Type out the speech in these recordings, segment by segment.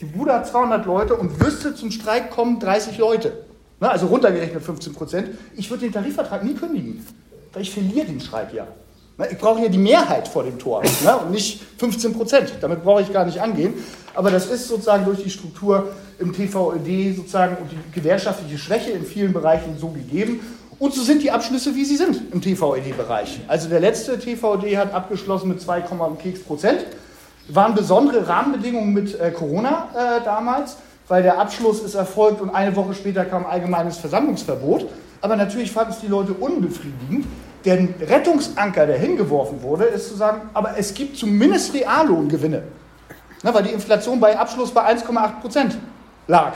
die Bude hat 200 Leute und wüsste, zum Streik kommen 30 Leute, ne, also runtergerechnet 15 Prozent, ich würde den Tarifvertrag nie kündigen, weil ich verliere den Streik ja. Ne, ich brauche ja die Mehrheit vor dem Tor ne, und nicht 15 Prozent. Damit brauche ich gar nicht angehen. Aber das ist sozusagen durch die Struktur im TVÖD sozusagen und die gewerkschaftliche Schwäche in vielen Bereichen so gegeben. Und so sind die Abschlüsse, wie sie sind im TVED-Bereich. Also der letzte TVED hat abgeschlossen mit 2, Keks Prozent. Waren besondere Rahmenbedingungen mit äh, Corona äh, damals, weil der Abschluss ist erfolgt und eine Woche später kam allgemeines Versammlungsverbot. Aber natürlich fanden es die Leute unbefriedigend. Der Rettungsanker, der hingeworfen wurde, ist zu sagen, aber es gibt zumindest Reallohngewinne. Na, weil die Inflation bei Abschluss bei 1,8 Prozent lag.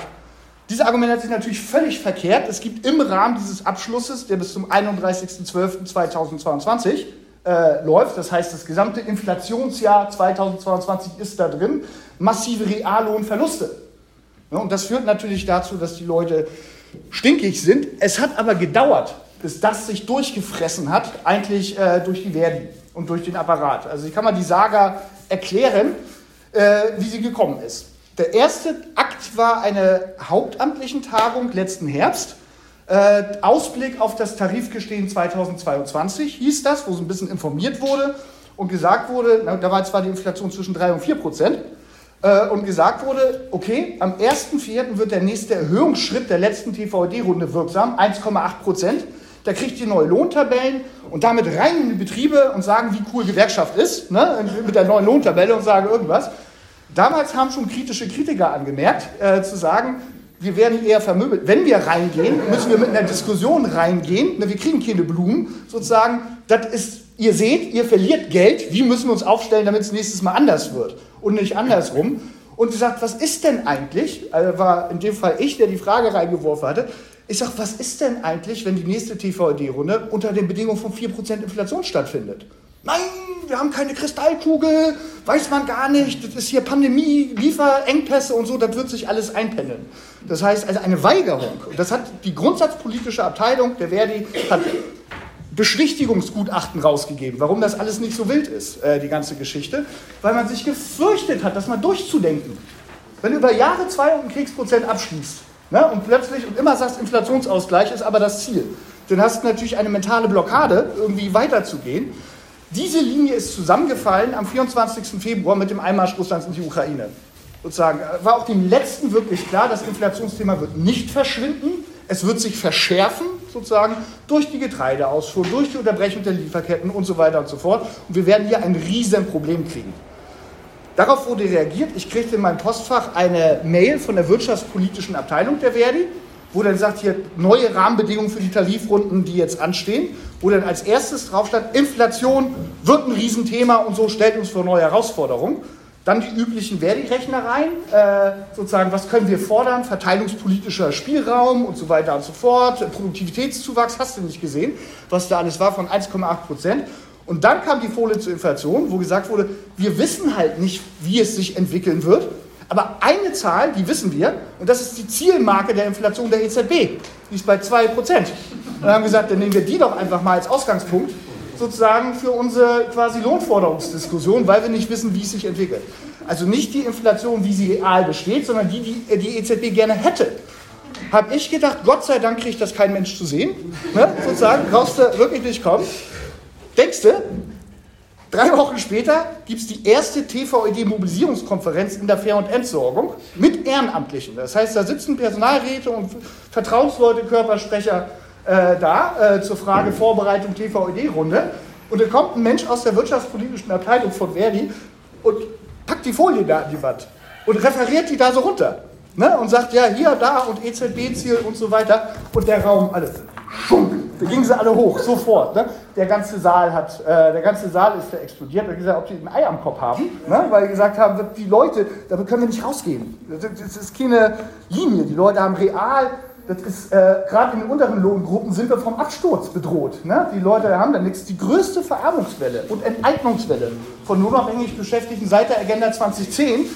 Dieses Argument hat sich natürlich völlig verkehrt. Es gibt im Rahmen dieses Abschlusses, der bis zum 31.12.2022 äh, läuft, das heißt, das gesamte Inflationsjahr 2022 ist da drin, massive Reallohnverluste. Ja, und das führt natürlich dazu, dass die Leute stinkig sind. Es hat aber gedauert, bis das sich durchgefressen hat, eigentlich äh, durch die Verdi und durch den Apparat. Also ich kann mal die Saga erklären, äh, wie sie gekommen ist. Der erste Akt war eine hauptamtlichen Tagung letzten Herbst. Äh, Ausblick auf das Tarifgestehen 2022 hieß das, wo so ein bisschen informiert wurde und gesagt wurde, na, da war zwar die Inflation zwischen 3 und 4 Prozent, äh, und gesagt wurde, okay, am 1.4. wird der nächste Erhöhungsschritt der letzten TVD-Runde wirksam, 1,8 Prozent. Da kriegt ihr neue Lohntabellen und damit rein in die Betriebe und sagen, wie cool Gewerkschaft ist, ne, mit der neuen Lohntabelle und sagen irgendwas. Damals haben schon kritische Kritiker angemerkt, äh, zu sagen, wir werden eher vermöbelt. Wenn wir reingehen, müssen wir mit einer Diskussion reingehen. Wir kriegen keine Blumen, sozusagen. Das ist, ihr seht, ihr verliert Geld. Wie müssen wir uns aufstellen, damit es nächstes Mal anders wird und nicht andersrum? Und sie sagt, was ist denn eigentlich? Also war in dem Fall ich, der die Frage reingeworfen hatte. Ich sage, was ist denn eigentlich, wenn die nächste TVD-Runde unter den Bedingungen von 4% Inflation stattfindet? Nein, wir haben keine Kristallkugel, weiß man gar nicht, das ist hier Pandemie, Lieferengpässe und so, das wird sich alles einpendeln. Das heißt, also eine Weigerung. Und das hat die grundsatzpolitische Abteilung der Verdi hat Beschwichtigungsgutachten rausgegeben, warum das alles nicht so wild ist, äh, die ganze Geschichte, weil man sich gefürchtet hat, das mal durchzudenken. Wenn du über Jahre zwei und Kriegsprozent abschließt ne, und plötzlich und immer sagst, Inflationsausgleich ist aber das Ziel, dann hast du natürlich eine mentale Blockade, irgendwie weiterzugehen. Diese Linie ist zusammengefallen am 24. Februar mit dem Einmarsch Russlands in die Ukraine. Sozusagen äh, war auch dem letzten wirklich klar, das Inflationsthema wird nicht verschwinden, es wird sich verschärfen, sozusagen durch die Getreideausfuhr, durch die Unterbrechung der Lieferketten und so weiter und so fort. Und wir werden hier ein Riesenproblem kriegen. Darauf wurde reagiert. Ich kriegte in meinem Postfach eine Mail von der wirtschaftspolitischen Abteilung der Verdi, wo dann sagt, hier neue Rahmenbedingungen für die Tarifrunden, die jetzt anstehen, wo dann als erstes drauf stand, Inflation wird ein Riesenthema und so stellt uns vor neue Herausforderungen. Dann die üblichen Verdi-Rechnereien, äh, sozusagen, was können wir fordern, verteilungspolitischer Spielraum und so weiter und so fort, Produktivitätszuwachs, hast du nicht gesehen, was da alles war von 1,8 Prozent. Und dann kam die Folie zur Inflation, wo gesagt wurde, wir wissen halt nicht, wie es sich entwickeln wird, aber eine Zahl, die wissen wir, und das ist die Zielmarke der Inflation der EZB. Die ist bei 2%. Und dann haben wir gesagt, dann nehmen wir die doch einfach mal als Ausgangspunkt sozusagen für unsere quasi Lohnforderungsdiskussion, weil wir nicht wissen, wie es sich entwickelt. Also nicht die Inflation, wie sie real besteht, sondern die, die die EZB gerne hätte. Habe ich gedacht, Gott sei Dank kriegt das kein Mensch zu sehen. Ne? Sozusagen, brauchst du wirklich nicht kommen. Denkst du, Drei Wochen später gibt es die erste TVED-Mobilisierungskonferenz in der Fair- und Entsorgung mit Ehrenamtlichen. Das heißt, da sitzen Personalräte und Vertrauensleute, Körpersprecher äh, da äh, zur Frage Vorbereitung TVED-Runde. Und da kommt ein Mensch aus der wirtschaftspolitischen Abteilung von Verdi und packt die Folie da an die Wand und referiert die da so runter. Ne? Und sagt, ja, hier, da und EZB-Ziel und so weiter. Und der Raum, alles. Schunk, da gingen sie alle hoch, sofort. Ne? Der ganze Saal hat, äh, der ganze Saal ist explodiert. Er gesagt, ob sie ein Ei am Kopf haben, ne? weil sie gesagt haben, die Leute, damit können wir nicht rausgehen. Das ist keine Linie. Die Leute haben real, das ist äh, gerade in den unteren Lohngruppen sind wir vom Absturz bedroht. Ne? Die Leute haben da nichts. Die größte Vererbungswelle und Enteignungswelle von unabhängig Beschäftigten seit der Agenda 2010,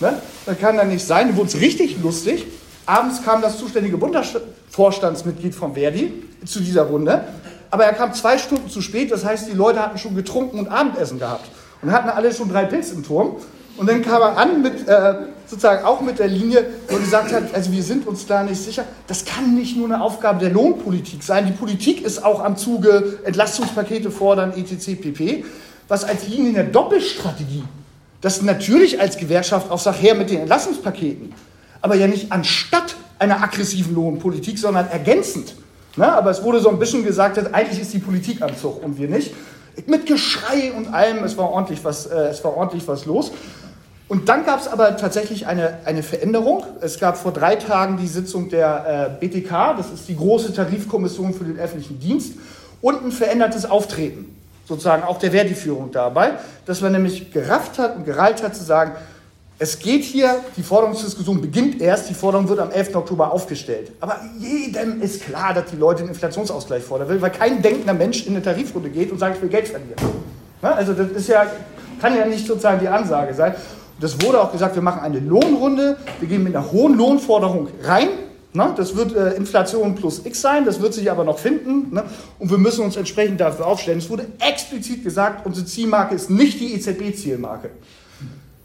ne? das kann da nicht sein. Da wurde es richtig lustig. Abends kam das zuständige Bundesvorstandsmitglied von Verdi zu dieser Runde, aber er kam zwei Stunden zu spät, das heißt, die Leute hatten schon getrunken und Abendessen gehabt und hatten alle schon drei Pilz im Turm. Und dann kam er an mit, äh, sozusagen auch mit der Linie, wo er gesagt hat, also wir sind uns da nicht sicher, das kann nicht nur eine Aufgabe der Lohnpolitik sein. Die Politik ist auch am Zuge, Entlastungspakete fordern, etc. pp. Was als Linie der Doppelstrategie, das natürlich als Gewerkschaft auch sagt, her mit den Entlastungspaketen, aber ja nicht anstatt einer aggressiven Lohnpolitik, sondern ergänzend. Ne? Aber es wurde so ein bisschen gesagt, dass eigentlich ist die Politik am Zug und wir nicht. Mit Geschrei und allem, es war ordentlich was, äh, es war ordentlich was los. Und dann gab es aber tatsächlich eine, eine Veränderung. Es gab vor drei Tagen die Sitzung der äh, BTK, das ist die große Tarifkommission für den öffentlichen Dienst, und ein verändertes Auftreten, sozusagen auch der Verdi-Führung dabei, dass man nämlich gerafft hat und gereilt hat zu sagen, es geht hier, die Forderungsdiskussion beginnt erst, die Forderung wird am 11. Oktober aufgestellt. Aber jedem ist klar, dass die Leute einen Inflationsausgleich fordern will, weil kein denkender Mensch in eine Tarifrunde geht und sagt, ich will Geld verlieren. Also das ist ja, kann ja nicht sozusagen die Ansage sein. Das wurde auch gesagt, wir machen eine Lohnrunde, wir gehen mit einer hohen Lohnforderung rein. Ne? Das wird äh, Inflation plus X sein, das wird sich aber noch finden. Ne? Und wir müssen uns entsprechend dafür aufstellen. Es wurde explizit gesagt, unsere Zielmarke ist nicht die EZB-Zielmarke.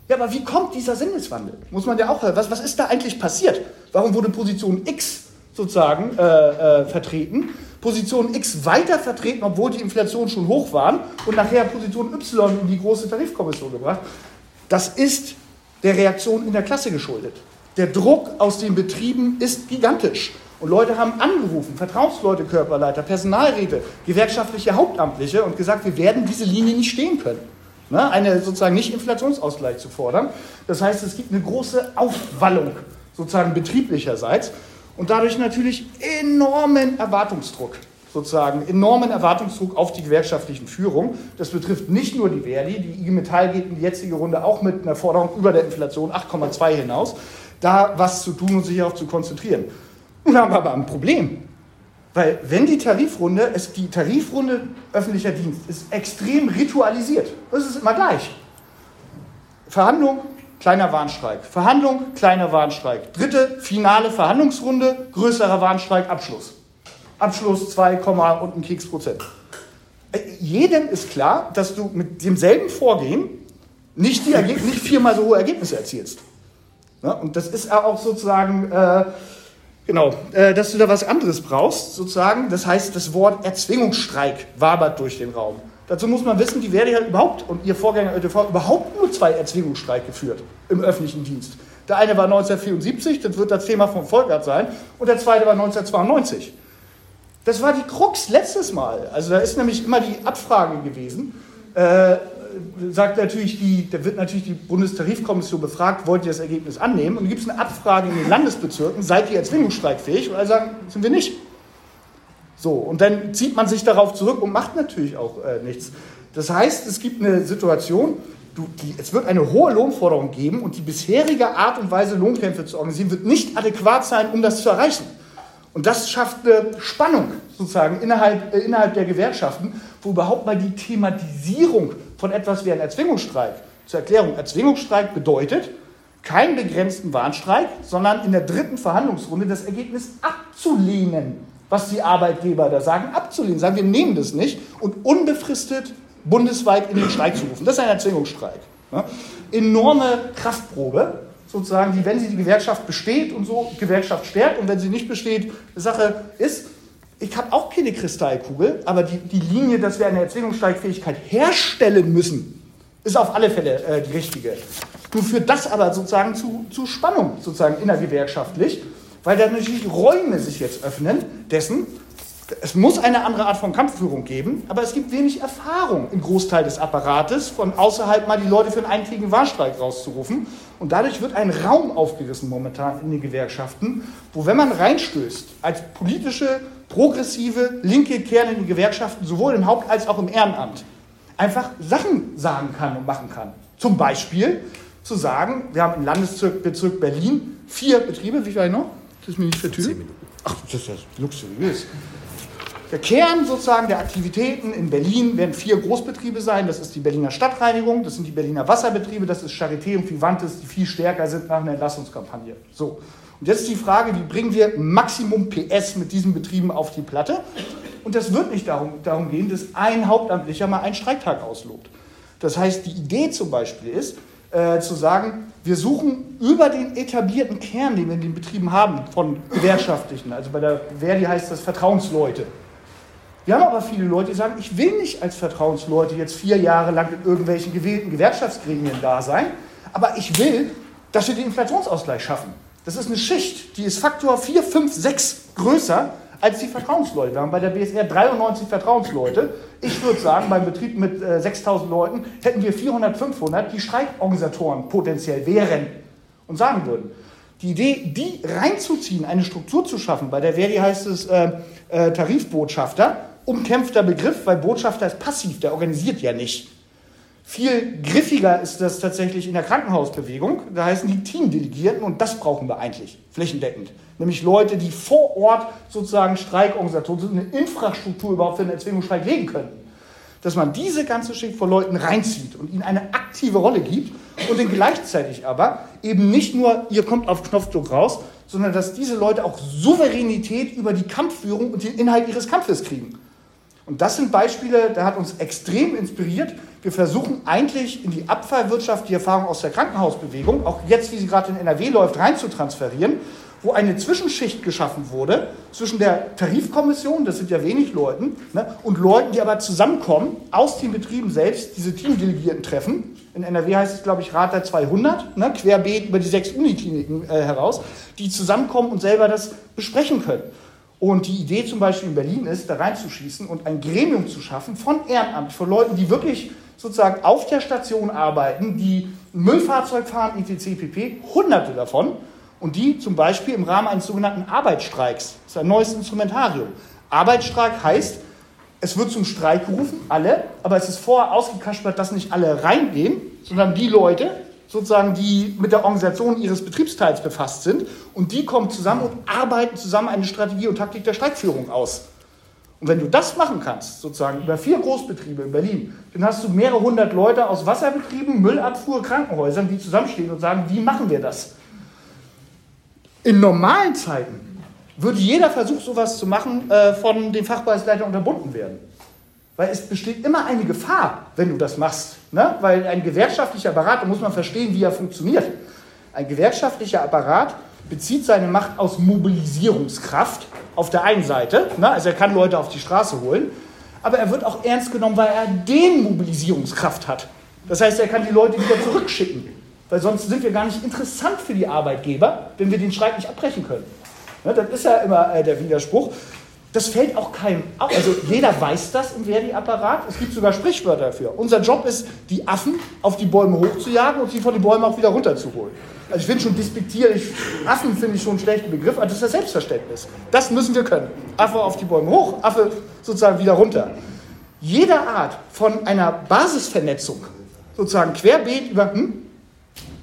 Ja, aber wie kommt dieser Sinneswandel? Muss man ja auch hören. Was, was ist da eigentlich passiert? Warum wurde Position X sozusagen äh, äh, vertreten? Position X weiter vertreten, obwohl die Inflation schon hoch waren und nachher Position Y in die große Tarifkommission gebracht. Das ist der Reaktion in der Klasse geschuldet. Der Druck aus den Betrieben ist gigantisch. Und Leute haben angerufen, Vertrauensleute, Körperleiter, Personalräte, gewerkschaftliche Hauptamtliche und gesagt, wir werden diese Linie nicht stehen können. Ne? Eine sozusagen nicht Inflationsausgleich zu fordern. Das heißt, es gibt eine große Aufwallung sozusagen betrieblicherseits und dadurch natürlich enormen Erwartungsdruck sozusagen enormen Erwartungsdruck auf die gewerkschaftlichen Führung. Das betrifft nicht nur die Verdi, die IG Metall geht in die jetzige Runde auch mit einer Forderung über der Inflation 8,2 hinaus, da was zu tun und sich auch zu konzentrieren. Nun haben wir aber ein Problem, weil wenn die Tarifrunde, es, die Tarifrunde öffentlicher Dienst ist extrem ritualisiert. Das ist immer gleich. Verhandlung, kleiner Warnstreik. Verhandlung, kleiner Warnstreik. Dritte, finale Verhandlungsrunde, größerer Warnstreik, Abschluss. Abschluss 2, und ein Keks Prozent. Äh, jedem ist klar, dass du mit demselben Vorgehen nicht, die nicht viermal so hohe Ergebnisse erzielst. Ja, und das ist auch sozusagen, äh, genau, äh, dass du da was anderes brauchst, sozusagen. Das heißt, das Wort Erzwingungsstreik wabert durch den Raum. Dazu muss man wissen, die Verdi hat überhaupt und ihr Vorgänger ÖTV überhaupt nur zwei Erzwingungsstreik geführt im öffentlichen Dienst. Der eine war 1974, das wird das Thema vom Volkert sein, und der zweite war 1992. Das war die Krux letztes Mal. Also da ist nämlich immer die Abfrage gewesen. Äh, sagt natürlich die, da wird natürlich die Bundestarifkommission befragt, wollt ihr das Ergebnis annehmen? Und gibt es eine Abfrage in den Landesbezirken, seid ihr erzwingungsstreikfähig? Und alle sagen, sind wir nicht. So, und dann zieht man sich darauf zurück und macht natürlich auch äh, nichts. Das heißt, es gibt eine Situation, du, die, es wird eine hohe Lohnforderung geben und die bisherige Art und Weise, Lohnkämpfe zu organisieren, wird nicht adäquat sein, um das zu erreichen. Und das schafft eine Spannung sozusagen innerhalb, äh, innerhalb der Gewerkschaften, wo überhaupt mal die Thematisierung von etwas wie ein Erzwingungsstreik zur Erklärung. Erzwingungsstreik bedeutet keinen begrenzten Warnstreik, sondern in der dritten Verhandlungsrunde das Ergebnis abzulehnen, was die Arbeitgeber da sagen, abzulehnen. Sagen, wir nehmen das nicht und unbefristet bundesweit in den Streik zu rufen. Das ist ein Erzwingungsstreik. Ja? Enorme Kraftprobe sozusagen, die, wenn sie die Gewerkschaft besteht und so, Gewerkschaft stärkt und wenn sie nicht besteht, Sache ist, ich habe auch keine Kristallkugel, aber die, die Linie, dass wir eine Erzwingungssteigfähigkeit herstellen müssen, ist auf alle Fälle äh, die richtige. Nun führt das aber sozusagen zu, zu Spannung, sozusagen innergewerkschaftlich, weil da natürlich Räume sich jetzt öffnen dessen, es muss eine andere Art von Kampfführung geben, aber es gibt wenig Erfahrung im Großteil des Apparates, von außerhalb mal die Leute für einen eintägigen Warnstreik rauszurufen. Und dadurch wird ein Raum aufgerissen momentan in den Gewerkschaften, wo, wenn man reinstößt, als politische, progressive, linke Kerne in den Gewerkschaften, sowohl im Haupt- als auch im Ehrenamt, einfach Sachen sagen kann und machen kann. Zum Beispiel zu sagen, wir haben im Landesbezirk Berlin vier Betriebe, wie viel noch? Das ist mir nicht vertüdelt. Ach, das ist ja luxuriös. Der Kern sozusagen der Aktivitäten in Berlin werden vier Großbetriebe sein. Das ist die Berliner Stadtreinigung, das sind die Berliner Wasserbetriebe, das ist Charité und Vivantes, die viel stärker sind nach einer Entlassungskampagne. So. Und jetzt ist die Frage, wie bringen wir Maximum PS mit diesen Betrieben auf die Platte? Und das wird nicht darum, darum gehen, dass ein Hauptamtlicher mal einen Streiktag auslobt. Das heißt, die Idee zum Beispiel ist, äh, zu sagen, wir suchen über den etablierten Kern, den wir in den Betrieben haben, von Gewerkschaftlichen, also bei der Verdi heißt das Vertrauensleute. Wir haben aber viele Leute, die sagen, ich will nicht als Vertrauensleute jetzt vier Jahre lang in irgendwelchen gewählten Gewerkschaftsgremien da sein, aber ich will, dass wir den Inflationsausgleich schaffen. Das ist eine Schicht, die ist Faktor 4, 5, 6 größer als die Vertrauensleute. Wir haben bei der BSR 93 Vertrauensleute. Ich würde sagen, beim Betrieb mit äh, 6000 Leuten hätten wir 400, 500, die Streikorganisatoren potenziell wären und sagen würden. Die Idee, die reinzuziehen, eine Struktur zu schaffen, bei der Verdi heißt es äh, äh, Tarifbotschafter, umkämpfter Begriff, weil Botschafter ist passiv, der organisiert ja nicht. Viel griffiger ist das tatsächlich in der Krankenhausbewegung. Da heißen die Teamdelegierten und das brauchen wir eigentlich flächendeckend. Nämlich Leute, die vor Ort sozusagen Streikorganisationen eine Infrastruktur überhaupt für einen Erzwingungsstreik legen können. Dass man diese ganze Schicht von Leuten reinzieht und ihnen eine aktive Rolle gibt und dann gleichzeitig aber eben nicht nur, ihr kommt auf Knopfdruck raus, sondern dass diese Leute auch Souveränität über die Kampfführung und den Inhalt ihres Kampfes kriegen. Und das sind Beispiele, da hat uns extrem inspiriert. Wir versuchen eigentlich in die Abfallwirtschaft die Erfahrung aus der Krankenhausbewegung, auch jetzt, wie sie gerade in NRW läuft, rein zu transferieren, wo eine Zwischenschicht geschaffen wurde zwischen der Tarifkommission, das sind ja wenig Leuten, ne, und Leuten, die aber zusammenkommen, aus den Betrieben selbst, diese Teamdelegierten treffen. In NRW heißt es, glaube ich, Rat der 200, ne, querbeet über die sechs Unikliniken äh, heraus, die zusammenkommen und selber das besprechen können. Und die Idee zum Beispiel in Berlin ist, da reinzuschießen und ein Gremium zu schaffen von Ehrenamt, von Leuten, die wirklich sozusagen auf der Station arbeiten, die Müllfahrzeug fahren, etc. pp., hunderte davon, und die zum Beispiel im Rahmen eines sogenannten Arbeitsstreiks, das ist ein neues Instrumentarium. Arbeitsstreik heißt, es wird zum Streik gerufen, alle, aber es ist vorher ausgekaspert, dass nicht alle reingehen, sondern die Leute, sozusagen, die mit der Organisation ihres Betriebsteils befasst sind. Und die kommen zusammen und arbeiten zusammen eine Strategie und Taktik der Streikführung aus. Und wenn du das machen kannst, sozusagen über vier Großbetriebe in Berlin, dann hast du mehrere hundert Leute aus Wasserbetrieben, Müllabfuhr, Krankenhäusern, die zusammenstehen und sagen, wie machen wir das? In normalen Zeiten würde jeder Versuch, sowas zu machen, äh, von den Fachbereichsleitern unterbunden werden. Weil es besteht immer eine Gefahr, wenn du das machst. Ne? Weil ein gewerkschaftlicher Apparat, da muss man verstehen, wie er funktioniert. Ein gewerkschaftlicher Apparat bezieht seine Macht aus Mobilisierungskraft auf der einen Seite. Ne? Also er kann Leute auf die Straße holen. Aber er wird auch ernst genommen, weil er den Mobilisierungskraft hat. Das heißt, er kann die Leute wieder zurückschicken. Weil sonst sind wir gar nicht interessant für die Arbeitgeber, wenn wir den Streik nicht abbrechen können. Ne? Das ist ja immer äh, der Widerspruch. Das fällt auch keinem auf. Also jeder weiß das im Verdi-Apparat. Es gibt sogar Sprichwörter dafür. Unser Job ist, die Affen auf die Bäume hochzujagen und sie von den Bäumen auch wieder runterzuholen. Also ich finde schon despektierlich, Affen finde ich schon einen schlechten Begriff, aber das ist das Selbstverständnis. Das müssen wir können. Affe auf die Bäume hoch, Affe sozusagen wieder runter. Jede Art von einer Basisvernetzung, sozusagen querbeet über... Hm?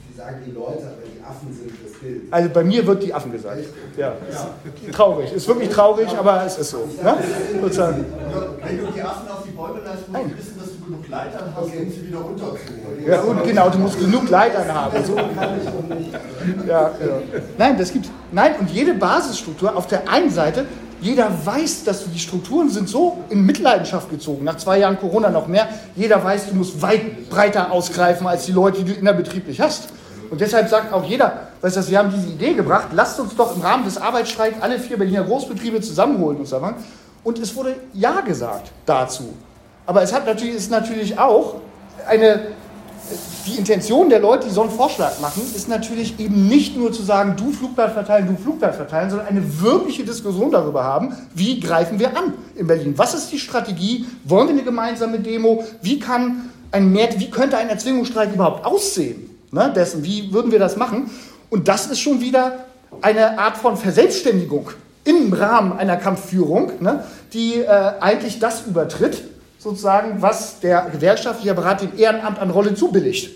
Sie sagen die Leute, aber die Affen sind. Also bei mir wird die Affen gesagt. Ja. ja. Traurig. Ist wirklich traurig, aber es ist so. Ne? Sozusagen. Wenn du die Affen auf die Bäume lässt, musst du wissen, dass du genug Leitern hast, um sie wieder runterzuholen. Ja, und genau, du musst genug Leitern haben. So. Ja, genau. Nein, das gibt Nein, und jede Basisstruktur auf der einen Seite jeder weiß, dass die Strukturen sind so in Mitleidenschaft gezogen. Nach zwei Jahren Corona noch mehr. Jeder weiß, du musst weit breiter ausgreifen als die Leute, die du innerbetrieblich hast. Und deshalb sagt auch jeder, weißt du, wir haben diese Idee gebracht, lasst uns doch im Rahmen des Arbeitsstreiks alle vier Berliner Großbetriebe zusammenholen und so. Und es wurde Ja gesagt dazu. Aber es hat natürlich, ist natürlich auch eine, die Intention der Leute, die so einen Vorschlag machen, ist natürlich eben nicht nur zu sagen, du Flugblatt verteilen, du Flugblatt verteilen, sondern eine wirkliche Diskussion darüber haben, wie greifen wir an in Berlin? Was ist die Strategie? Wollen wir eine gemeinsame Demo? Wie kann ein Mehr, wie könnte ein Erzwingungsstreik überhaupt aussehen? ne, dessen, wie würden wir das machen? Und das ist schon wieder eine Art von Verselbstständigung im Rahmen einer Kampfführung, ne, die äh, eigentlich das übertritt, sozusagen, was der gewerkschaftliche Apparat dem Ehrenamt an Rolle zubilligt.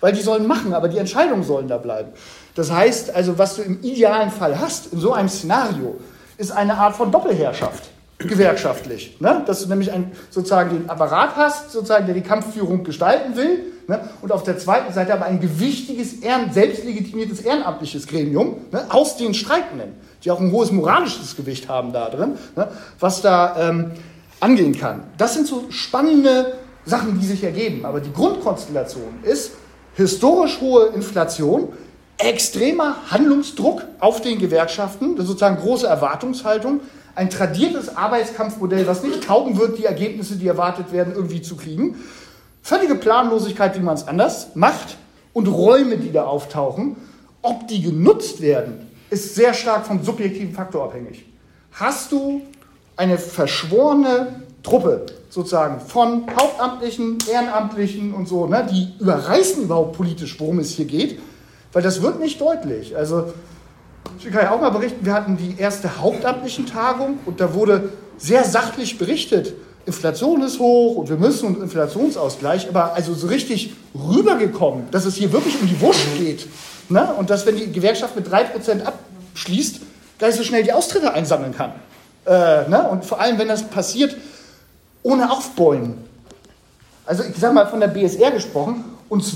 Weil die sollen machen, aber die Entscheidungen sollen da bleiben. Das heißt also, was du im idealen Fall hast, in so einem Szenario, ist eine Art von Doppelherrschaft gewerkschaftlich. Ne? Dass du nämlich ein, sozusagen den Apparat hast, sozusagen, der die Kampfführung gestalten will, ne? und auf der zweiten Seite aber ein gewichtiges, selbstlegitimiertes ehrenamtliches Gremium ne? aus den Streikenden, die auch ein hohes moralisches Gewicht haben da drin, ne? was da ähm, angehen kann. Das sind so spannende Sachen, die sich ergeben. Aber die Grundkonstellation ist, historisch hohe Inflation, extremer Handlungsdruck auf den Gewerkschaften, sozusagen große Erwartungshaltung, ein tradiertes Arbeitskampfmodell, was nicht taugen wird, die Ergebnisse, die erwartet werden, irgendwie zu kriegen. Völlige Planlosigkeit, wie man es anders macht und Räume, die da auftauchen. Ob die genutzt werden, ist sehr stark vom subjektiven Faktor abhängig. Hast du eine verschworene Truppe sozusagen von Hauptamtlichen, Ehrenamtlichen und so, ne, die überreißen überhaupt politisch, worum es hier geht, weil das wird nicht deutlich. Also ich kann ja auch mal berichten, wir hatten die erste hauptamtlichen Tagung und da wurde sehr sachlich berichtet. Inflation ist hoch und wir müssen und Inflationsausgleich, aber also so richtig rübergekommen, dass es hier wirklich um die Wurst geht. Ne? Und dass, wenn die Gewerkschaft mit 3% abschließt, gar nicht so schnell die Austritte einsammeln kann. Äh, ne? Und vor allem, wenn das passiert ohne Aufbäumen. Also ich sage mal von der BSR gesprochen, uns,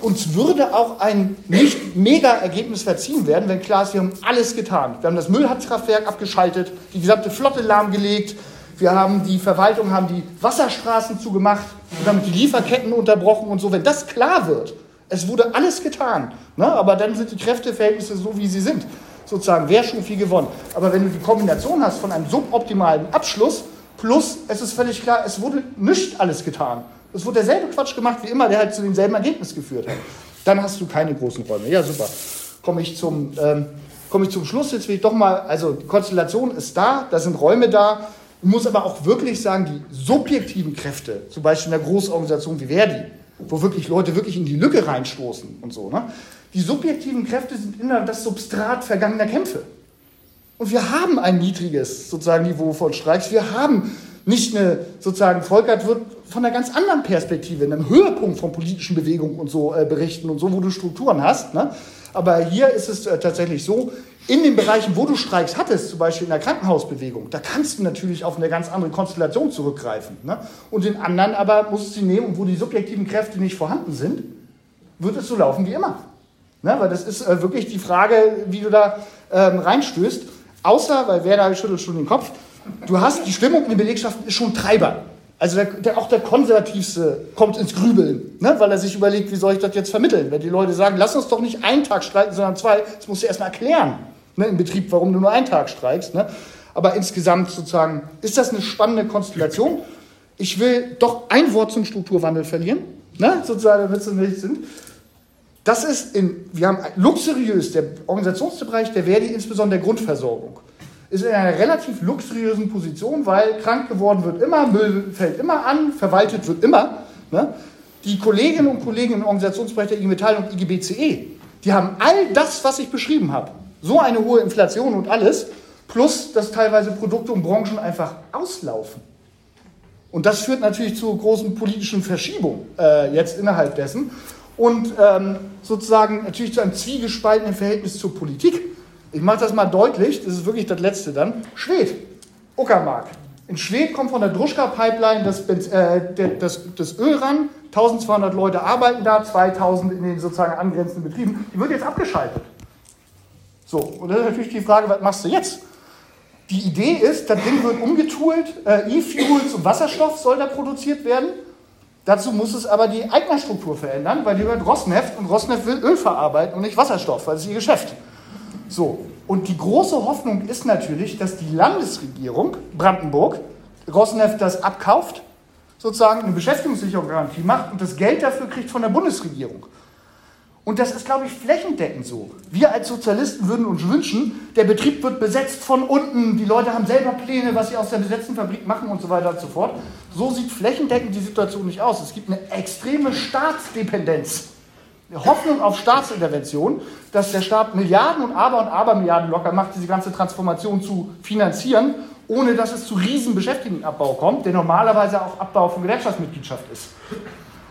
uns würde auch ein nicht mega Ergebnis verziehen werden, wenn klar ist, wir haben alles getan. Wir haben das Müllkraftwerk abgeschaltet, die gesamte Flotte lahmgelegt, wir haben die Verwaltung, haben die Wasserstraßen zugemacht, wir haben die Lieferketten unterbrochen und so. Wenn das klar wird, es wurde alles getan, ne? aber dann sind die Kräfteverhältnisse so, wie sie sind. Sozusagen, wäre schon viel gewonnen. Aber wenn du die Kombination hast von einem suboptimalen Abschluss plus, es ist völlig klar, es wurde nicht alles getan. Es wurde derselbe Quatsch gemacht wie immer, der halt zu demselben Ergebnis geführt hat. Dann hast du keine großen Räume. Ja, super. Komme ich ähm, komme ich zum Schluss. Jetzt will ich doch mal, also die Konstellation ist da, da sind Räume da. Ich muss aber auch wirklich sagen, die subjektiven Kräfte, zum Beispiel in einer Großorganisation wie Verdi, wo wirklich Leute wirklich in die Lücke reinstoßen und so, ne? die subjektiven Kräfte sind immer das Substrat vergangener Kämpfe. Und wir haben ein niedriges sozusagen Niveau von Streiks. Wir haben nicht eine, sozusagen, Volkert wird von einer ganz anderen Perspektive, in einem Höhepunkt von politischen Bewegungen und so äh, berichten und so, wo du Strukturen hast. Ne? Aber hier ist es äh, tatsächlich so, in den Bereichen, wo du Streiks hattest, zum Beispiel in der Krankenhausbewegung, da kannst du natürlich auf eine ganz andere Konstellation zurückgreifen. Ne? Und in anderen aber musst du sie nehmen, und wo die subjektiven Kräfte nicht vorhanden sind, wird es so laufen wie immer. Ne? Weil das ist äh, wirklich die Frage, wie du da ähm, reinstößt. Außer, weil Werner schüttelt schon den Kopf, du hast, die Stimmung in den Belegschaften ist schon Treiber. Also der, der, auch der Konservativste kommt ins Grübeln, ne? weil er sich überlegt, wie soll ich das jetzt vermitteln? Wenn die Leute sagen, lass uns doch nicht einen Tag streiken, sondern zwei, das musst du erstmal erklären ne? im Betrieb, warum du nur einen Tag streikst. Ne? Aber insgesamt sozusagen ist das eine spannende Konstellation. Ich will doch ein Wort zum Strukturwandel verlieren, ne? sozusagen, damit sie nicht sind. Das ist in, wir haben luxuriös, der Organisationsbereich der Verdi, insbesondere der Grundversorgung ist in einer relativ luxuriösen Position, weil krank geworden wird immer, Müll fällt immer an, verwaltet wird immer. Ne? Die Kolleginnen und Kollegen im Organisationsbereich der IG Metall und IGBCE, die haben all das, was ich beschrieben habe, so eine hohe Inflation und alles, plus dass teilweise Produkte und Branchen einfach auslaufen. Und das führt natürlich zu großen politischen Verschiebungen äh, jetzt innerhalb dessen und ähm, sozusagen natürlich zu einem zwiegespaltenen Verhältnis zur Politik. Ich mache das mal deutlich, das ist wirklich das Letzte dann. Schwed, Uckermark. In Schwed kommt von der Druschka-Pipeline das, äh, das, das Öl ran. 1200 Leute arbeiten da, 2000 in den sozusagen angrenzenden Betrieben. Die wird jetzt abgeschaltet. So, und dann ist natürlich die Frage, was machst du jetzt? Die Idee ist, das Ding wird umgetoolt, äh, E-Fuels und Wasserstoff soll da produziert werden. Dazu muss es aber die Eignerstruktur verändern, weil die gehört Rosneft und Rosneft will Öl verarbeiten und nicht Wasserstoff, weil es ihr Geschäft. So, und die große Hoffnung ist natürlich, dass die Landesregierung Brandenburg Rosneft das abkauft, sozusagen eine Beschäftigungssicherungsgarantie macht und das Geld dafür kriegt von der Bundesregierung. Und das ist, glaube ich, flächendeckend so. Wir als Sozialisten würden uns wünschen, der Betrieb wird besetzt von unten, die Leute haben selber Pläne, was sie aus der besetzten Fabrik machen und so weiter und so fort. So sieht flächendeckend die Situation nicht aus. Es gibt eine extreme Staatsdependenz Hoffnung auf Staatsintervention, dass der Staat Milliarden und Aber- und Abermilliarden locker macht, diese ganze Transformation zu finanzieren, ohne dass es zu riesen Beschäftigtenabbau kommt, der normalerweise auch Abbau von Gewerkschaftsmitgliedschaft ist.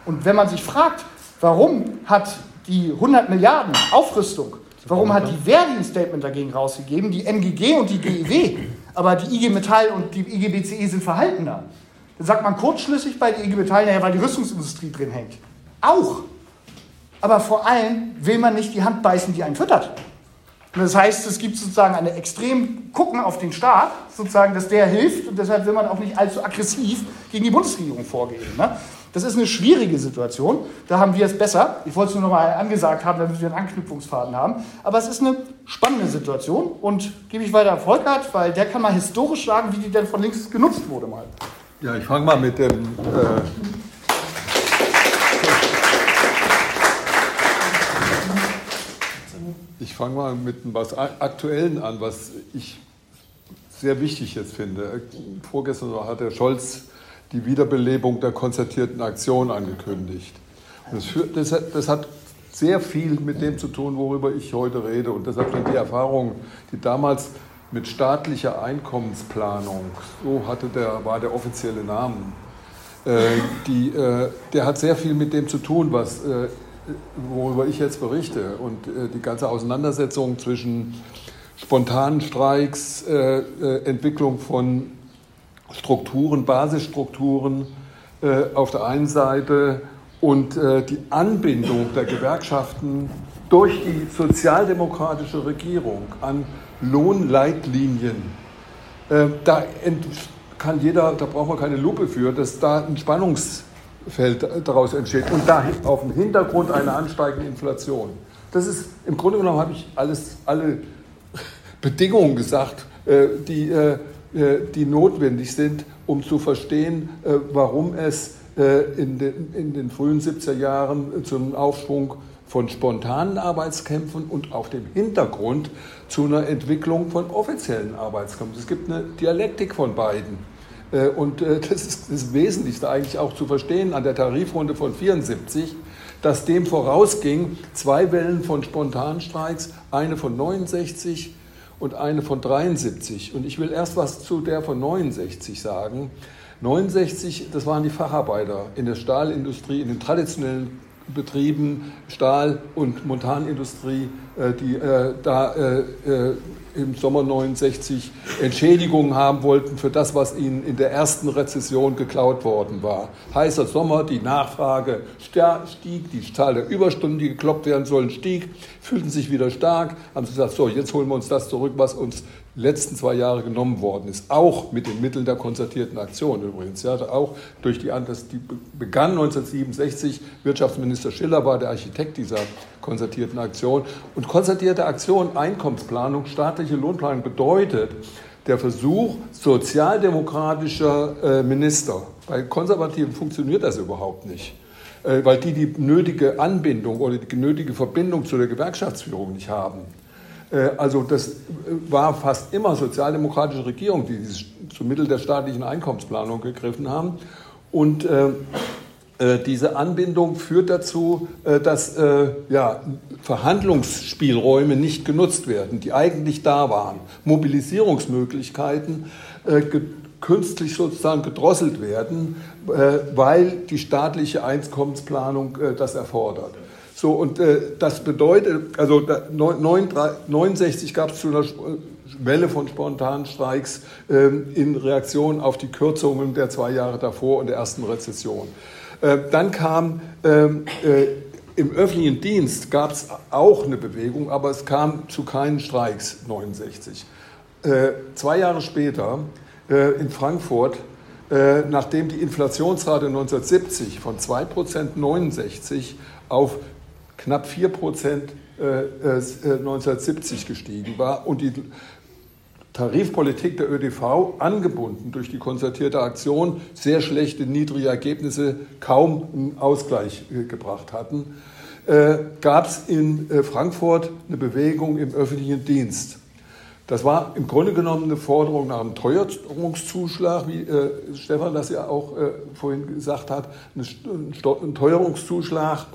Und wenn man sich fragt, warum hat die 100 Milliarden Aufrüstung, warum hat die Verdi ein Statement dagegen rausgegeben, die NGG und die GEW, aber die IG Metall und die IG BCE sind verhaltener, dann sagt man kurzschlüssig bei der IG Metall, naja, weil die Rüstungsindustrie drin hängt. Auch aber vor allem will man nicht die Hand beißen, die einen füttert. Und das heißt, es gibt sozusagen eine extrem Gucken auf den Staat, sozusagen, dass der hilft und deshalb will man auch nicht allzu aggressiv gegen die Bundesregierung vorgehen. Ne? Das ist eine schwierige Situation. Da haben wir es besser. Ich wollte es nur noch mal angesagt haben, damit wir einen Anknüpfungsfaden haben. Aber es ist eine spannende Situation und gebe ich weiter an Volkert, weil der kann mal historisch sagen, wie die denn von links genutzt wurde mal. Ja, ich fange mal mit dem. Äh ich fange mal mit was Aktuellen an, was ich sehr wichtig jetzt finde. Vorgestern hat der Scholz die Wiederbelebung der konzertierten Aktion angekündigt. Das, führt, das, hat, das, hat, sehr viel mit dem zu tun, worüber ich heute rede. Und deshalb sind die Erfahrungen, die damals mit staatlicher Einkommensplanung, so hatte der, war der offizielle Name, äh, die, äh, der hat sehr viel mit dem zu tun, was, äh, worüber ich jetzt berichte. Und äh, die ganze Auseinandersetzung zwischen spontanen Streiks, äh, äh, Entwicklung von Strukturen, Basisstrukturen auf der einen Seite und die Anbindung der Gewerkschaften durch die sozialdemokratische Regierung an Lohnleitlinien. Da kann jeder, da braucht man keine Lupe für, dass da ein Spannungsfeld daraus entsteht und da auf dem Hintergrund einer ansteigenden Inflation. Das ist im Grunde genommen habe ich alles, alle Bedingungen gesagt, äh, die äh, äh, die notwendig sind, um zu verstehen, warum es in den, in den frühen 70er Jahren zum Aufschwung von spontanen Arbeitskämpfen und auf dem Hintergrund zu einer Entwicklung von offiziellen Arbeitskämpfen. Es gibt eine Dialektik von beiden. Und das ist das Wesentlichste eigentlich auch zu verstehen an der Tarifrunde von 74, dass dem vorausging zwei Wellen von Spontanstreiks, eine von 69 und eine von 73. Und ich will erst was zu der von 69 sagen. 69, das waren die Facharbeiter in der Stahlindustrie, in den traditionellen Betrieben, Stahl- und Montanindustrie, äh, die äh, da äh, im Sommer 69 Entschädigungen haben wollten für das, was ihnen in der ersten Rezession geklaut worden war. Heißer Sommer, die Nachfrage stieg, die Zahl der Überstunden, die gekloppt werden sollen, stieg, fühlten sich wieder stark, haben gesagt, so, jetzt holen wir uns das zurück, was uns letzten zwei Jahre genommen worden ist, auch mit den Mitteln der konzertierten Aktion übrigens. Ja, auch durch die, das, die begann 1967, Wirtschaftsminister Schiller war der Architekt dieser konzertierten Aktion. Und konzertierte Aktion, Einkommensplanung, staatliche Lohnplanung bedeutet der Versuch sozialdemokratischer äh, Minister. Bei Konservativen funktioniert das überhaupt nicht äh, weil die die nötige Anbindung oder die nötige Verbindung zu der Gewerkschaftsführung nicht haben. Äh, also das äh, war fast immer sozialdemokratische Regierungen, die dieses, zu Mittel der staatlichen Einkommensplanung gegriffen haben. Und äh, diese Anbindung führt dazu, dass Verhandlungsspielräume nicht genutzt werden, die eigentlich da waren. Mobilisierungsmöglichkeiten künstlich sozusagen gedrosselt werden, weil die staatliche Einkommensplanung das erfordert. So, und äh, das bedeutet, also 1969 gab es zu einer Welle von spontanen Streiks äh, in Reaktion auf die Kürzungen der zwei Jahre davor und der ersten Rezession. Äh, dann kam ähm, äh, im öffentlichen Dienst gab es auch eine Bewegung, aber es kam zu keinen Streiks 69. Äh, zwei Jahre später äh, in Frankfurt nachdem die Inflationsrate 1970 von 2% 69 auf knapp 4 Prozent 1970 äh, äh, gestiegen war und die Tarifpolitik der ÖDV angebunden durch die konzertierte Aktion sehr schlechte, niedrige Ergebnisse kaum einen Ausgleich äh, gebracht hatten, gab es in Frankfurt eine Bewegung im öffentlichen Dienst. Das war im Grunde genommen eine Forderung nach einem Teuerungszuschlag, wie Stefan das ja auch vorhin gesagt hat, ein Teuerungszuschlag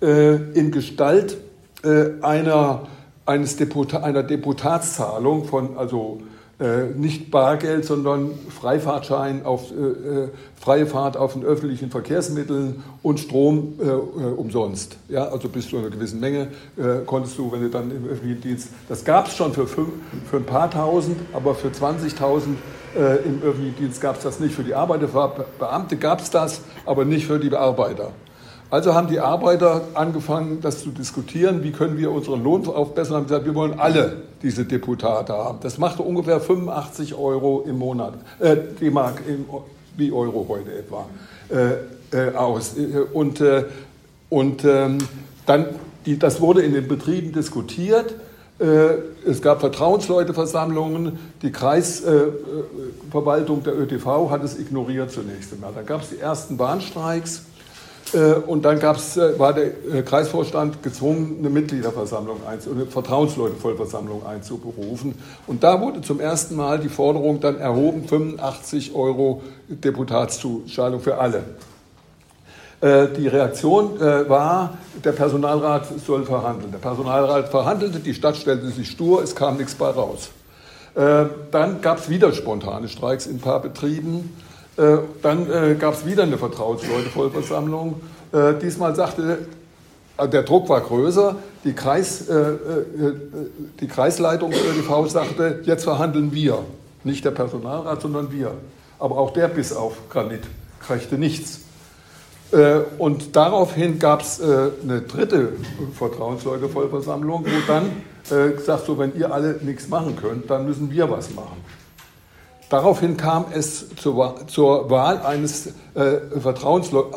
äh, in Gestalt äh, einer, eines Deputa einer Deputatszahlung von, also äh, nicht Bargeld, sondern Freifahrtschein auf äh, äh freie Fahrt auf den öffentlichen Verkehrsmitteln und Strom umsonst. Ja, also bis zu einer gewissen Menge konntest du, wenn du dann im öffentlichen Dienst, das gab es schon für, fünf, für ein paar tausend, aber für 20.000 im öffentlichen Dienst gab es das nicht. Für die Arbeiter, für Beamte gab es das, aber nicht für die Bearbeiter. Also haben die Arbeiter angefangen, das zu diskutieren, wie können wir unseren Lohn aufbessern. Haben gesagt, wir wollen alle diese Deputate haben. Das machte ungefähr 85 Euro im Monat, äh, D-Mark wie Euro heute etwa. Äh, äh, aus. Und, äh, und ähm, dann, die, das wurde in den Betrieben diskutiert. Äh, es gab Vertrauensleuteversammlungen. Die Kreisverwaltung der ÖTV hat es ignoriert zunächst einmal. Dann gab es die ersten Bahnstreiks. Äh, und dann gab's, äh, war der äh, Kreisvorstand gezwungen, eine Mitgliederversammlung, eine Vertrauensleutevollversammlung einzuberufen. Und da wurde zum ersten Mal die Forderung dann erhoben, 85 Euro Deputatszuschaltung für alle. Die Reaktion war, der Personalrat soll verhandeln. Der Personalrat verhandelte, die Stadt stellte sich stur, es kam nichts bei raus. Dann gab es wieder spontane Streiks in ein paar Betrieben. Äh, dann äh, gab es wieder eine Vertrauensleutevollversammlung. Äh, diesmal sagte, der Druck war größer, die, Kreis, die Kreisleitung ÖDV sagte, jetzt verhandeln wir. Nicht der Personalrat, sondern wir. Aber auch der bis auf Granit kriegte nichts. Und daraufhin gab es eine dritte Vertrauensleutevollversammlung, wo dann gesagt so, wenn ihr alle nichts machen könnt, dann müssen wir was machen. Daraufhin kam es zur, zur Wahl eines, äh,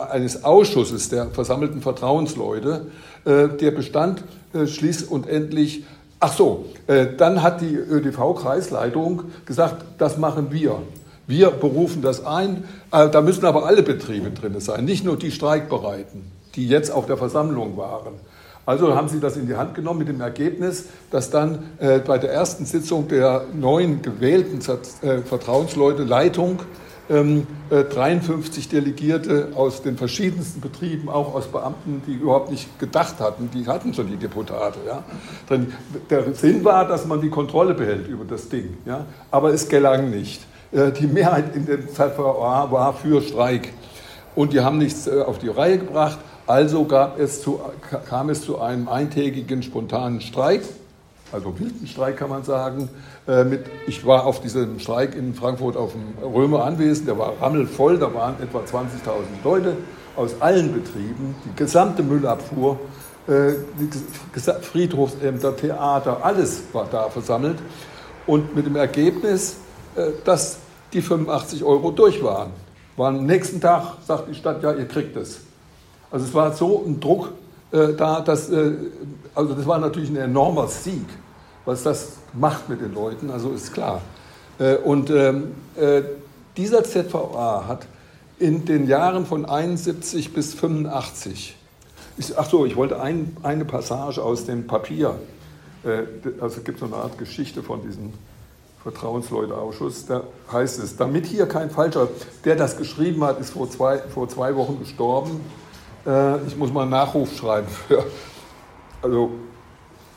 eines Ausschusses der versammelten Vertrauensleute. Äh, der bestand äh, schließlich und endlich, ach so, äh, dann hat die ÖDV-Kreisleitung gesagt, das machen wir. Wir berufen das ein. Äh, da müssen aber alle Betriebe drin sein, nicht nur die Streikbereiten, die jetzt auf der Versammlung waren. Also haben sie das in die Hand genommen mit dem Ergebnis, dass dann äh, bei der ersten Sitzung der neuen gewählten äh, Vertrauensleute Leitung ähm, äh, 53 Delegierte aus den verschiedensten Betrieben, auch aus Beamten, die überhaupt nicht gedacht hatten, die hatten schon die Deputate. Ja. Der Sinn war, dass man die Kontrolle behält über das Ding, ja. aber es gelang nicht. Äh, die Mehrheit in dem ZVA war für Streik und die haben nichts äh, auf die Reihe gebracht. Also es zu, kam es zu einem eintägigen spontanen Streik, also wilden Streik kann man sagen. Äh, mit, ich war auf diesem Streik in Frankfurt auf dem Römer anwesend, der war rammelvoll, da waren etwa 20.000 Leute aus allen Betrieben, die gesamte Müllabfuhr, äh, Friedhofsämter, Theater, alles war da versammelt. Und mit dem Ergebnis, äh, dass die 85 Euro durch waren. War am nächsten Tag, sagt die Stadt, ja, ihr kriegt es. Also es war so ein Druck äh, da, dass, äh, also das war natürlich ein enormer Sieg, was das macht mit den Leuten, also ist klar. Äh, und ähm, äh, dieser ZVA hat in den Jahren von 71 bis 85, ich, ach so, ich wollte ein, eine Passage aus dem Papier, äh, also es gibt so eine Art Geschichte von diesem Vertrauensleuteausschuss, da heißt es, damit hier kein Falscher, der das geschrieben hat, ist vor zwei, vor zwei Wochen gestorben, äh, ich muss mal einen Nachruf schreiben für. Also,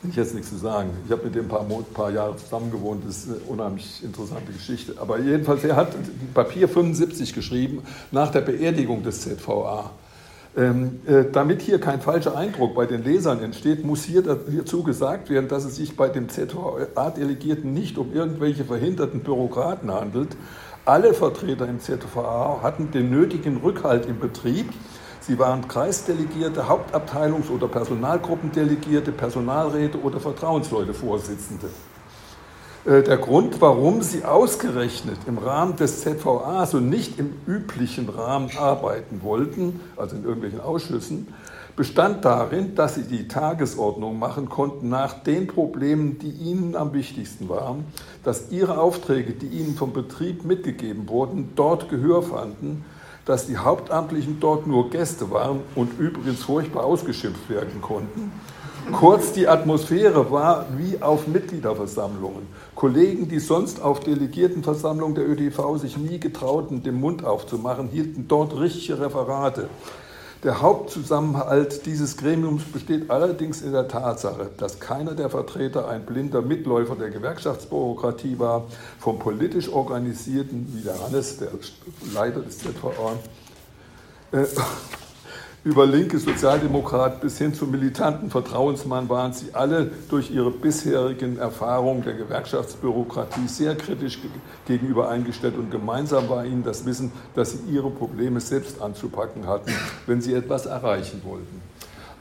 ich jetzt nichts zu sagen. Ich habe mit dem ein paar, paar Jahre zusammen gewohnt, das ist eine unheimlich interessante Geschichte. Aber jedenfalls, er hat Papier 75 geschrieben nach der Beerdigung des ZVA. Ähm, äh, damit hier kein falscher Eindruck bei den Lesern entsteht, muss hier, hierzu gesagt werden, dass es sich bei den ZVA-Delegierten nicht um irgendwelche verhinderten Bürokraten handelt. Alle Vertreter im ZVA hatten den nötigen Rückhalt im Betrieb Sie waren Kreisdelegierte, Hauptabteilungs- oder Personalgruppendelegierte, Personalräte oder Vertrauensleutevorsitzende. Äh, der Grund, warum sie ausgerechnet im Rahmen des ZVA, so nicht im üblichen Rahmen arbeiten wollten, also in irgendwelchen Ausschüssen, bestand darin, dass sie die Tagesordnung machen konnten nach den Problemen, die ihnen am wichtigsten waren, dass ihre Aufträge, die ihnen vom Betrieb mitgegeben wurden, dort Gehör fanden dass die Hauptamtlichen dort nur Gäste waren und übrigens furchtbar ausgeschimpft werden konnten. Kurz, die Atmosphäre war wie auf Mitgliederversammlungen. Kollegen, die sonst auf Delegiertenversammlungen der ÖDV sich nie getrauten, den Mund aufzumachen, hielten dort richtige Referate. Der Hauptzusammenhalt dieses Gremiums besteht allerdings in der Tatsache, dass keiner der Vertreter ein blinder Mitläufer der Gewerkschaftsbürokratie war, vom politisch organisierten, wie der Hannes, der Leiter des ZVA, äh, über linke Sozialdemokrat bis hin zum militanten Vertrauensmann waren sie alle durch ihre bisherigen Erfahrungen der Gewerkschaftsbürokratie sehr kritisch gegenüber eingestellt und gemeinsam war ihnen das Wissen, dass sie ihre Probleme selbst anzupacken hatten, wenn sie etwas erreichen wollten.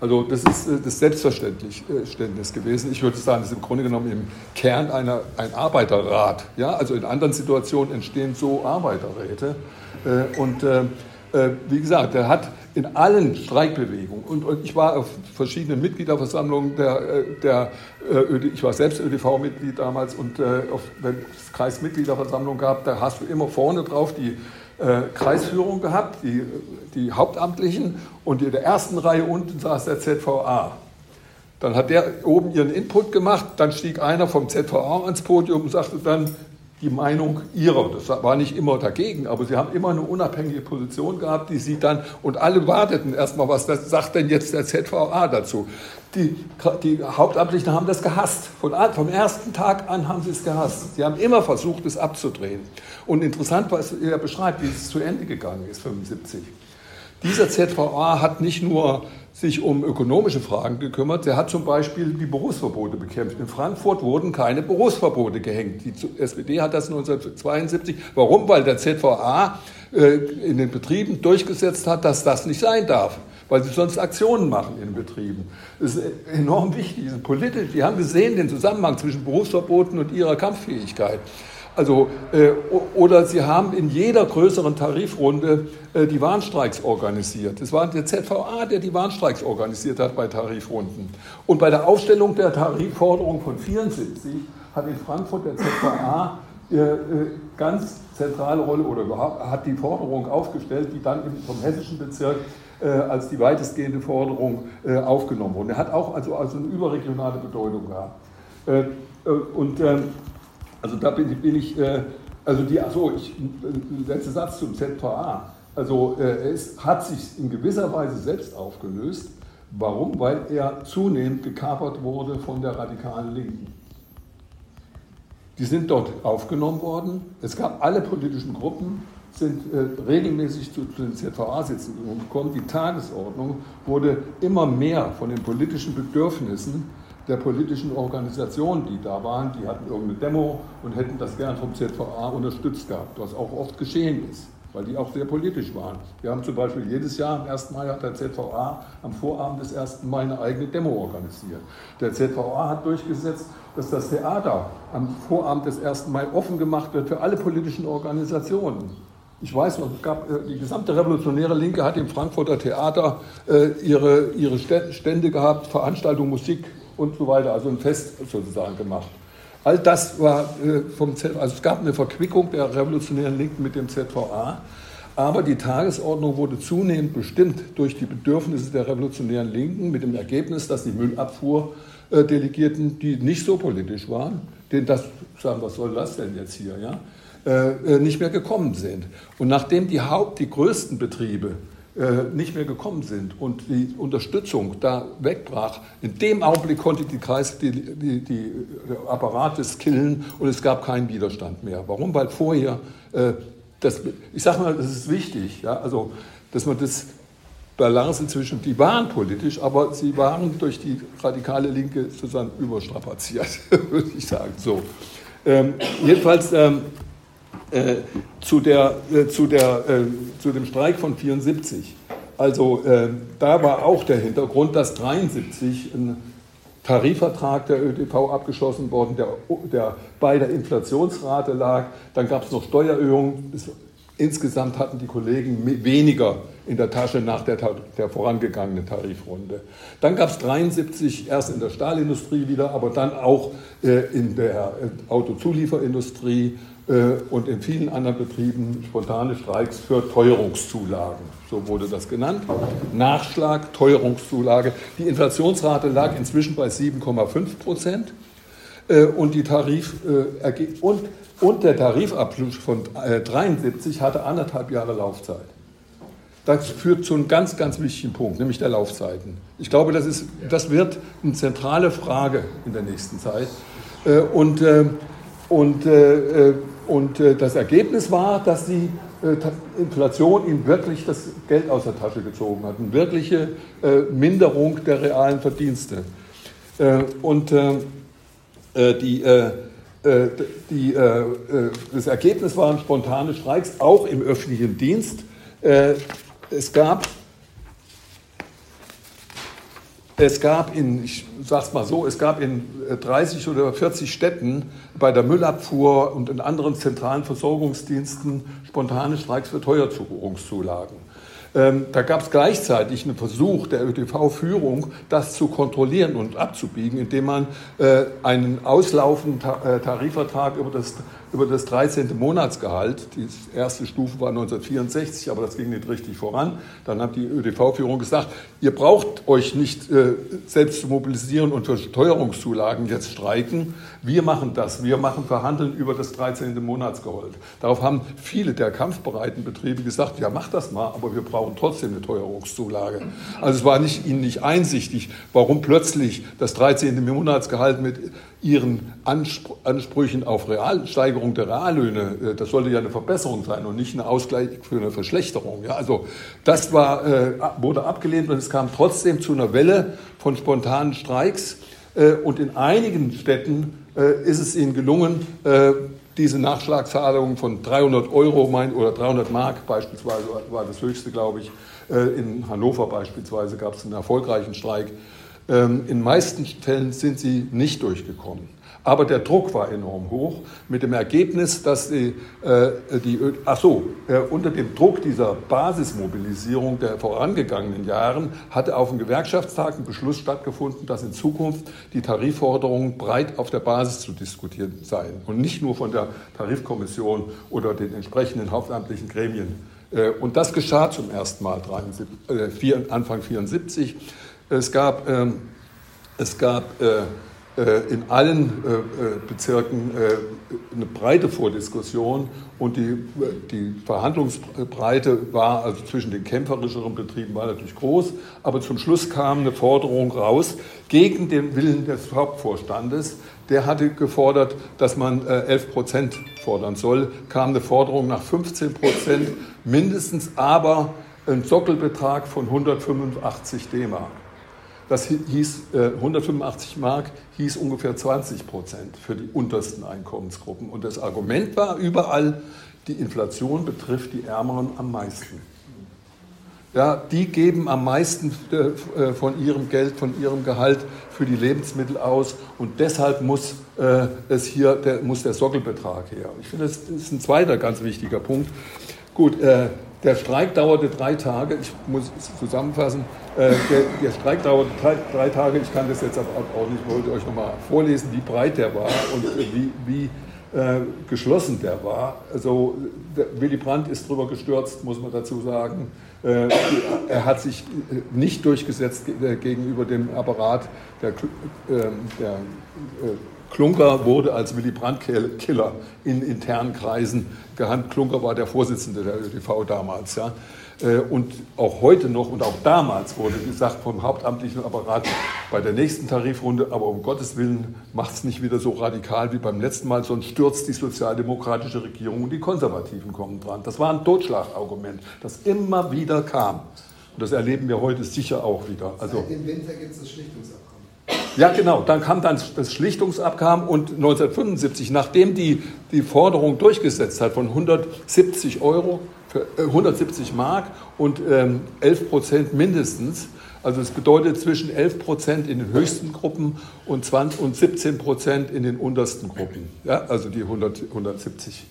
Also das ist äh, das Selbstverständnis gewesen. Ich würde sagen, das ist im Grunde genommen im Kern einer, ein Arbeiterrat. Ja? Also in anderen Situationen entstehen so Arbeiterräte. Äh, und äh, äh, wie gesagt, der hat in allen Streikbewegungen und, und ich war auf verschiedenen Mitgliederversammlungen der, äh, der äh, ich war selbst ÖDV-Mitglied damals und auf, wenn es Kreismitgliederversammlung gab, da hast du immer vorne drauf die äh, Kreisführung gehabt, die, die Hauptamtlichen, und in der ersten Reihe unten saß der ZVA. Dann hat der oben ihren Input gemacht, dann stieg einer vom ZVA ans Podium und sagte dann, die Meinung ihrer. Das war nicht immer dagegen, aber sie haben immer eine unabhängige Position gehabt, die sie dann, und alle warteten erstmal, was das sagt denn jetzt der ZVA dazu. Die, die Hauptamtlichen haben das gehasst. Von, vom ersten Tag an haben sie es gehasst. Sie haben immer versucht, es abzudrehen. Und interessant, was er beschreibt, wie es zu Ende gegangen ist, 75. Dieser ZVA hat nicht nur sich um ökonomische Fragen gekümmert. Der hat zum Beispiel die Berufsverbote bekämpft. In Frankfurt wurden keine Berufsverbote gehängt. Die SPD hat das 1972. Warum? Weil der ZVA äh, in den Betrieben durchgesetzt hat, dass das nicht sein darf weil sie sonst Aktionen machen in Betrieben. Das ist enorm wichtig, politisch. Die haben gesehen den Zusammenhang zwischen Berufsverboten und ihrer Kampffähigkeit. Also, äh, oder sie haben in jeder größeren Tarifrunde äh, die Warnstreiks organisiert. Es war der ZVA, der die Warnstreiks organisiert hat bei Tarifrunden. Und bei der Aufstellung der Tarifforderung von 74 hat in Frankfurt der ZVA äh, äh, ganz zentrale Rolle oder hat die Forderung aufgestellt, die dann vom hessischen Bezirk äh, als die weitestgehende Forderung äh, aufgenommen wurde. Er hat auch also, also eine überregionale Bedeutung gehabt. und ähm, also da bin, bin ich, äh, also die, achso, ich, äh, letzter Satz zum ZVA. Also äh, es hat sich in gewisser Weise selbst aufgelöst. Warum? Weil er zunehmend gekapert wurde von der radikalen Linken. Die sind dort aufgenommen worden. Es gab alle politischen Gruppen, sind äh, regelmäßig zu, zu den ZVA-Sitzungen gekommen. Die Tagesordnung wurde immer mehr von den politischen Bedürfnissen der politischen Organisationen, die da waren, die hatten irgendeine Demo und hätten das gern vom ZVA unterstützt gehabt, was auch oft geschehen ist, weil die auch sehr politisch waren. Wir haben zum Beispiel jedes Jahr am 1. Mai hat der ZVA am Vorabend des 1. Mai eine eigene Demo organisiert. Der ZVA hat durchgesetzt, dass das Theater am Vorabend des 1. Mai offen gemacht wird für alle politischen Organisationen. Ich weiß noch, gab, äh, die gesamte revolutionäre Linke hat im Frankfurter Theater äh, ihre, ihre Stände gehabt, Veranstaltungen, Musik, und so weiter, also ein Fest sozusagen gemacht. All das war äh, vom Z, also es gab eine Verquickung der revolutionären Linken mit dem ZVA, aber die Tagesordnung wurde zunehmend bestimmt durch die Bedürfnisse der revolutionären Linken mit dem Ergebnis, dass die Müllabfuhrdelegierten, die nicht so politisch waren, denen das sagen, was soll das denn jetzt hier, ja, äh, äh, nicht mehr gekommen sind. Und nachdem die Haupt, die größten Betriebe nicht mehr gekommen sind und die Unterstützung da wegbrach, in dem Augenblick konnte die Kreis, die, die, die Apparate killen und es gab keinen Widerstand mehr. Warum? Weil vorher, äh, das, ich sage mal, das ist wichtig, ja, also, dass man das Balance zwischen, die waren politisch, aber sie waren durch die radikale Linke sozusagen überstrapaziert, würde ich sagen. So. Ähm, jedenfalls ähm, äh, zu, der, äh, zu, der, äh, zu dem Streik von 74. Also äh, da war auch der Hintergrund, dass 73 ein Tarifvertrag der ÖTV abgeschlossen worden, der, der bei der Inflationsrate lag. Dann gab es noch Steuererhöhungen. Insgesamt hatten die Kollegen weniger in der Tasche nach der, der vorangegangenen Tarifrunde. Dann gab es 73 erst in der Stahlindustrie wieder, aber dann auch äh, in der äh, Autozulieferindustrie und in vielen anderen Betrieben spontane Streiks für Teuerungszulagen. So wurde das genannt. Nachschlag, Teuerungszulage. Die Inflationsrate lag inzwischen bei 7,5 Prozent. Äh, und, die Tarif, äh, und, und der Tarifabschluss von 73 hatte anderthalb Jahre Laufzeit. Das führt zu einem ganz, ganz wichtigen Punkt, nämlich der Laufzeiten. Ich glaube, das, ist, das wird eine zentrale Frage in der nächsten Zeit. Und, und und äh, das Ergebnis war, dass die äh, Inflation ihm wirklich das Geld aus der Tasche gezogen hat, eine wirkliche äh, Minderung der realen Verdienste. und die, die, das Ergebnis waren spontane Streiks, auch im öffentlichen Dienst. es gab es gab in, ich sag's mal so, es gab in 30 äh, oder 40 Städten bei der Müllabfuhr und in anderen zentralen Versorgungsdiensten spontane Streiks für Teuerzuführungszulagen. Ähm, da gab es gleichzeitig einen Versuch der ÖTV-Führung, das zu kontrollieren und abzubiegen, indem man äh, einen auslaufenden Ta äh, Tarifvertrag über das über das 13. Monatsgehalt. Die erste Stufe war 1964, aber das ging nicht richtig voran. Dann hat die ÖDV-Führung gesagt, ihr braucht euch nicht äh, selbst zu mobilisieren und für Steuerungszulagen jetzt streiken. Wir machen das. Wir machen Verhandeln über das 13. Monatsgehalt. Darauf haben viele der kampfbereiten Betriebe gesagt, ja, macht das mal, aber wir brauchen trotzdem eine Teuerungszulage. Also es war nicht, ihnen nicht einsichtig, warum plötzlich das 13. Monatsgehalt mit ihren Ansprüchen auf Realsteigerung der Reallöhne, äh, das sollte ja eine Verbesserung sein und nicht ein Ausgleich für eine Verschlechterung. Ja, also das war, äh, wurde abgelehnt und es kam trotzdem zu einer Welle von spontanen Streiks. Äh, und in einigen Städten ist es ihnen gelungen, diese Nachschlagzahlungen von 300 Euro oder 300 Mark beispielsweise war das höchste, glaube ich. In Hannover beispielsweise gab es einen erfolgreichen Streik ähm, in meisten Fällen sind sie nicht durchgekommen. Aber der Druck war enorm hoch, mit dem Ergebnis, dass die, äh, die ach so, äh, unter dem Druck dieser Basismobilisierung der vorangegangenen Jahren hatte auf dem Gewerkschaftstag ein Beschluss stattgefunden, dass in Zukunft die Tarifforderungen breit auf der Basis zu diskutieren seien und nicht nur von der Tarifkommission oder den entsprechenden hauptamtlichen Gremien. Äh, und das geschah zum ersten Mal 73, äh, Anfang 1974. Es gab, ähm, es gab äh, äh, in allen äh, Bezirken eine breite Vordiskussion und die, die Verhandlungsbreite war also zwischen den kämpferischeren Betrieben war natürlich groß, aber zum Schluss kam eine Forderung raus gegen den Willen des Hauptvorstandes. Der hatte gefordert, dass man 11 Prozent fordern soll, kam eine Forderung nach 15 Prozent mindestens, aber ein Sockelbetrag von 185 D-Mark. Das hieß, 185 äh, Mark hieß ungefähr 20 Prozent für die untersten Einkommensgruppen. Und das Argument war überall, die Inflation betrifft die Ärmeren am meisten. Ja, die geben am meisten äh, von ihrem Geld, von ihrem Gehalt für die Lebensmittel aus und deshalb muss äh, es hier der, muss der Sockelbetrag her. Ich finde, das ist ein zweiter ganz wichtiger Punkt. Gut, der Streik dauerte drei Tage. Ich muss es zusammenfassen. Äh, der, der, Streik dauerte drei, drei, Tage. Ich kann das jetzt aber auch nicht. Ich wollte euch nochmal vorlesen, wie breit der war und äh, wie, wie äh, geschlossen der war. Also der, Willy Brandt ist drüber gestürzt, muss man dazu sagen. Äh, er hat sich äh, nicht durchgesetzt gegenüber dem Apparat der, ähm, der Klunker wurde als Willy Brandt-Killer in internen Kreisen gehandelt. Klunker war der Vorsitzende der ÖTV damals. Ja. Äh, und auch heute noch und auch damals wurde gesagt vom hauptamtlichen Apparat bei der nächsten Tarifrunde, aber um Gottes Willen macht es nicht wieder so radikal wie beim letzten Mal, sonst stürzt die sozialdemokratische Regierung und die Konservativen kommen dran. Das war ein Totschlagargument, das immer wieder kam. Und das erleben wir heute sicher auch wieder. Also, Seit dem Winter gibt es das Schlichtungsabkommen. Ja, genau. Dann kam dann das Schlichtungsabkommen und 1975, nachdem die die Forderung durchgesetzt hat von 170 Euro, für, äh, 170 Mark und ähm, 11 Prozent mindestens, also es bedeutet zwischen 11 Prozent in den höchsten Gruppen und, 20, und 17 Prozent in den untersten Gruppen. Ja, also die 100, 170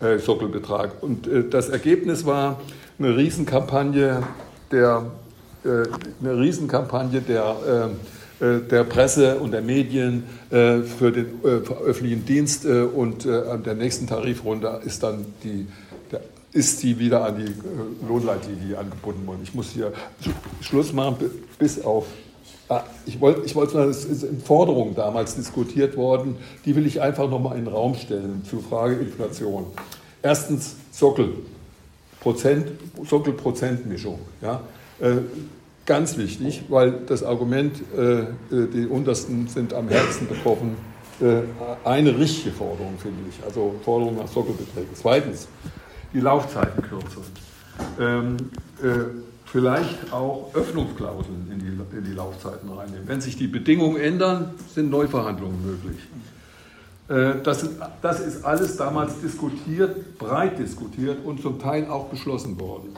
äh, äh, Sockelbetrag. Und äh, das Ergebnis war eine Riesenkampagne der, äh, eine Riesenkampagne der ähm, äh, der Presse und der Medien äh, für den äh, öffentlichen Dienst und an der nächsten Tarifrunde ist dann die, ist die wieder an die Lohnleitlinie angebunden worden. Ich muss hier Schluss machen bis auf ah, ich wollte, ich wollte es ist in Forderungen damals diskutiert worden, die will ich einfach nochmal in den Raum stellen zur Frage Inflation. Erstens Sockel, Prozent, Sockelprozentmischung. Ja? Ganz wichtig, weil das Argument, äh, äh, die Untersten sind am Herzen betroffen, äh, eine richtige Forderung, finde ich. Also Forderung nach Sockelbeträgen. Zweitens, die Laufzeitenkürzung. Ähm, äh, vielleicht auch Öffnungsklauseln in die, in die Laufzeiten reinnehmen. Wenn sich die Bedingungen ändern, sind Neuverhandlungen möglich. Das, das ist alles damals diskutiert, breit diskutiert und zum Teil auch beschlossen worden.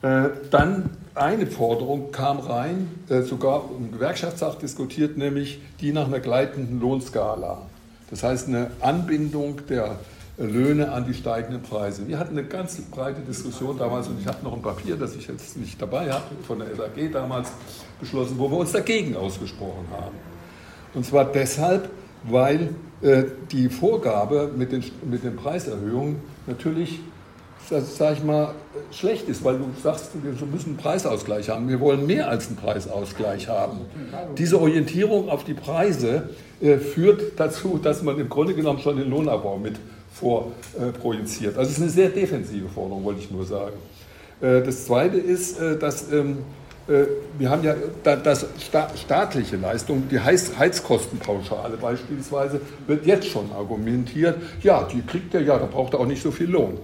Dann eine Forderung kam rein, äh, sogar im Gewerkschaftstag diskutiert, nämlich die nach einer gleitenden Lohnskala. Das heißt eine Anbindung der Löhne an die steigenden Preise. Wir hatten eine ganz breite Diskussion damals und ich habe noch ein Papier, das ich jetzt nicht dabei habe, von der SAG damals beschlossen, wo wir uns dagegen ausgesprochen haben. Und zwar deshalb, weil äh, die Vorgabe mit den, mit den Preiserhöhungen natürlich, sag ich mal, schlecht ist, weil du sagst, wir müssen einen Preisausgleich haben. Wir wollen mehr als einen Preisausgleich haben. Diese Orientierung auf die Preise äh, führt dazu, dass man im Grunde genommen schon den Lohnabbau mit vorprojiziert. also es ist eine sehr defensive Forderung, wollte ich nur sagen. Äh, das Zweite ist, äh, dass ähm, äh, wir haben ja das staatliche Leistung, die Heizkostenpauschale beispielsweise, wird jetzt schon argumentiert, ja, die kriegt er ja, da braucht er auch nicht so viel Lohn.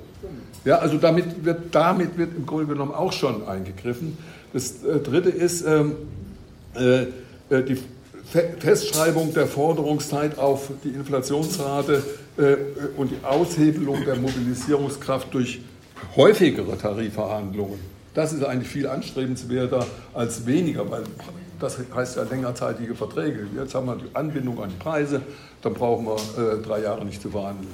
Ja, also damit wird, damit wird im Grunde genommen auch schon eingegriffen. Das Dritte ist ähm, äh, die Festschreibung der Forderungszeit auf die Inflationsrate äh, und die Aushebelung der Mobilisierungskraft durch häufigere Tarifverhandlungen. Das ist eigentlich viel anstrebenswerter als weniger, weil das heißt ja längerzeitige Verträge. Jetzt haben wir die Anbindung an die Preise, dann brauchen wir äh, drei Jahre nicht zu verhandeln.